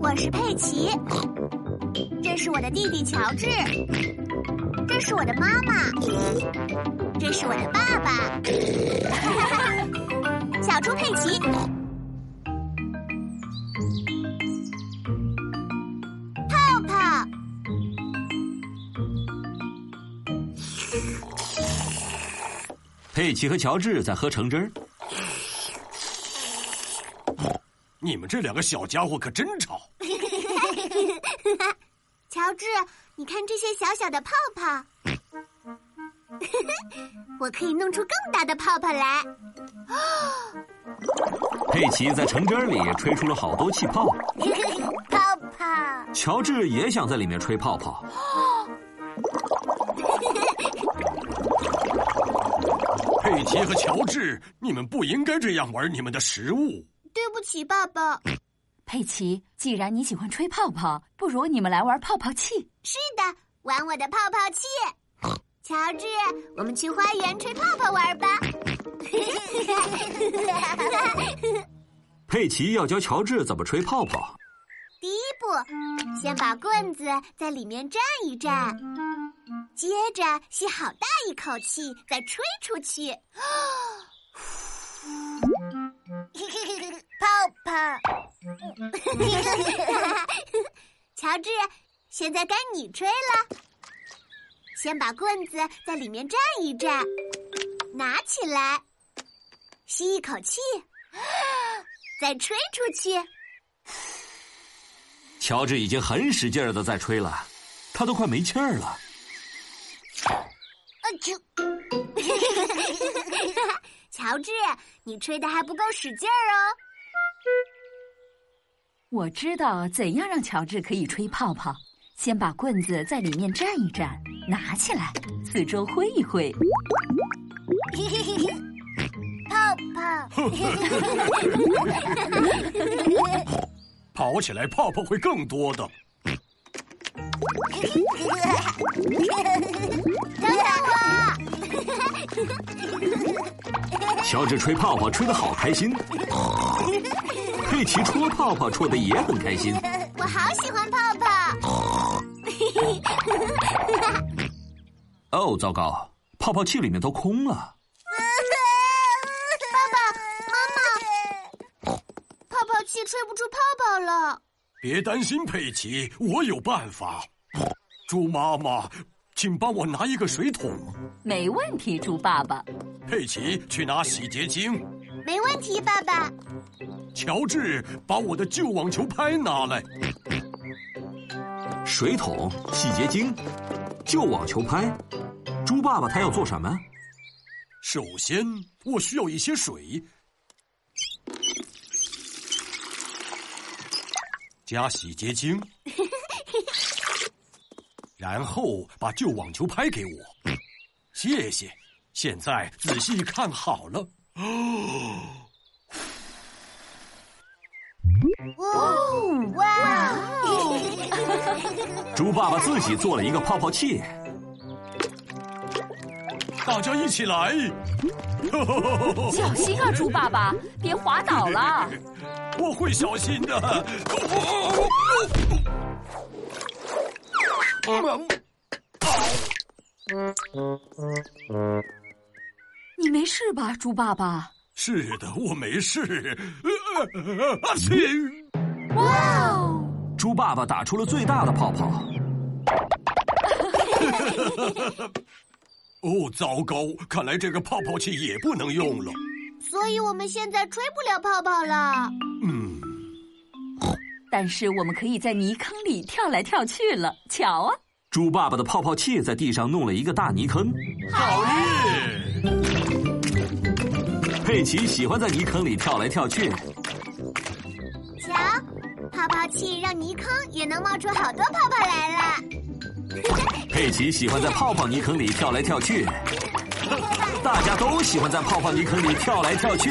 我是佩奇，这是我的弟弟乔治，这是我的妈妈，这是我的爸爸。小猪佩奇，泡泡，佩奇和乔治在喝橙汁儿。你们这两个小家伙可真吵！乔治，你看这些小小的泡泡，我可以弄出更大的泡泡来。佩奇在橙汁儿里吹出了好多气泡，泡泡，乔治也想在里面吹泡泡。佩奇和乔治，你们不应该这样玩你们的食物。对不起，爸爸。佩奇，既然你喜欢吹泡泡，不如你们来玩泡泡器。是的，玩我的泡泡器。乔治，我们去花园吹泡泡玩吧。佩奇要教乔治怎么吹泡泡。第一步，先把棍子在里面站一站，接着吸好大一口气，再吹出去。泡泡，乔治，现在该你吹了。先把棍子在里面站一站，拿起来，吸一口气，再吹出去。乔治已经很使劲的在吹了，他都快没气儿了。啊啾！乔治，你吹的还不够使劲儿哦。我知道怎样让乔治可以吹泡泡。先把棍子在里面站一站，拿起来，四周挥一挥。泡泡，跑起来，泡泡会更多的。等等我！乔治吹泡泡吹得好开心，佩奇戳泡泡戳得也很开心。我好喜欢泡泡。哦，糟糕！泡泡器里面都空了。爸爸妈妈，泡泡器吹不出泡泡了。别担心，佩奇，我有办法。猪妈妈，请帮我拿一个水桶。没问题，猪爸爸。佩奇，去拿洗洁精。没问题，爸爸。乔治，把我的旧网球拍拿来。水桶、洗洁精、旧网球拍，猪爸爸他要做什么？首先，我需要一些水，加洗洁精，然后把旧网球拍给我。谢谢。现在仔细看好了。哦，哇！猪爸爸自己做了一个泡泡器，大家一起来！小心啊，猪爸爸，别滑倒了。我会小心的。你没事吧，猪爸爸？是的，我没事。哇哦！猪爸爸打出了最大的泡泡。哦，糟糕！看来这个泡泡器也不能用了。所以我们现在吹不了泡泡了。嗯，但是我们可以在泥坑里跳来跳去了。瞧啊！猪爸爸的泡泡器在地上弄了一个大泥坑。好耶！佩奇喜欢在泥坑里跳来跳去。瞧，泡泡器让泥坑也能冒出好多泡泡来了。佩奇喜欢在泡泡泥坑里跳来跳去。大家都喜欢在泡泡泥坑里跳来跳去。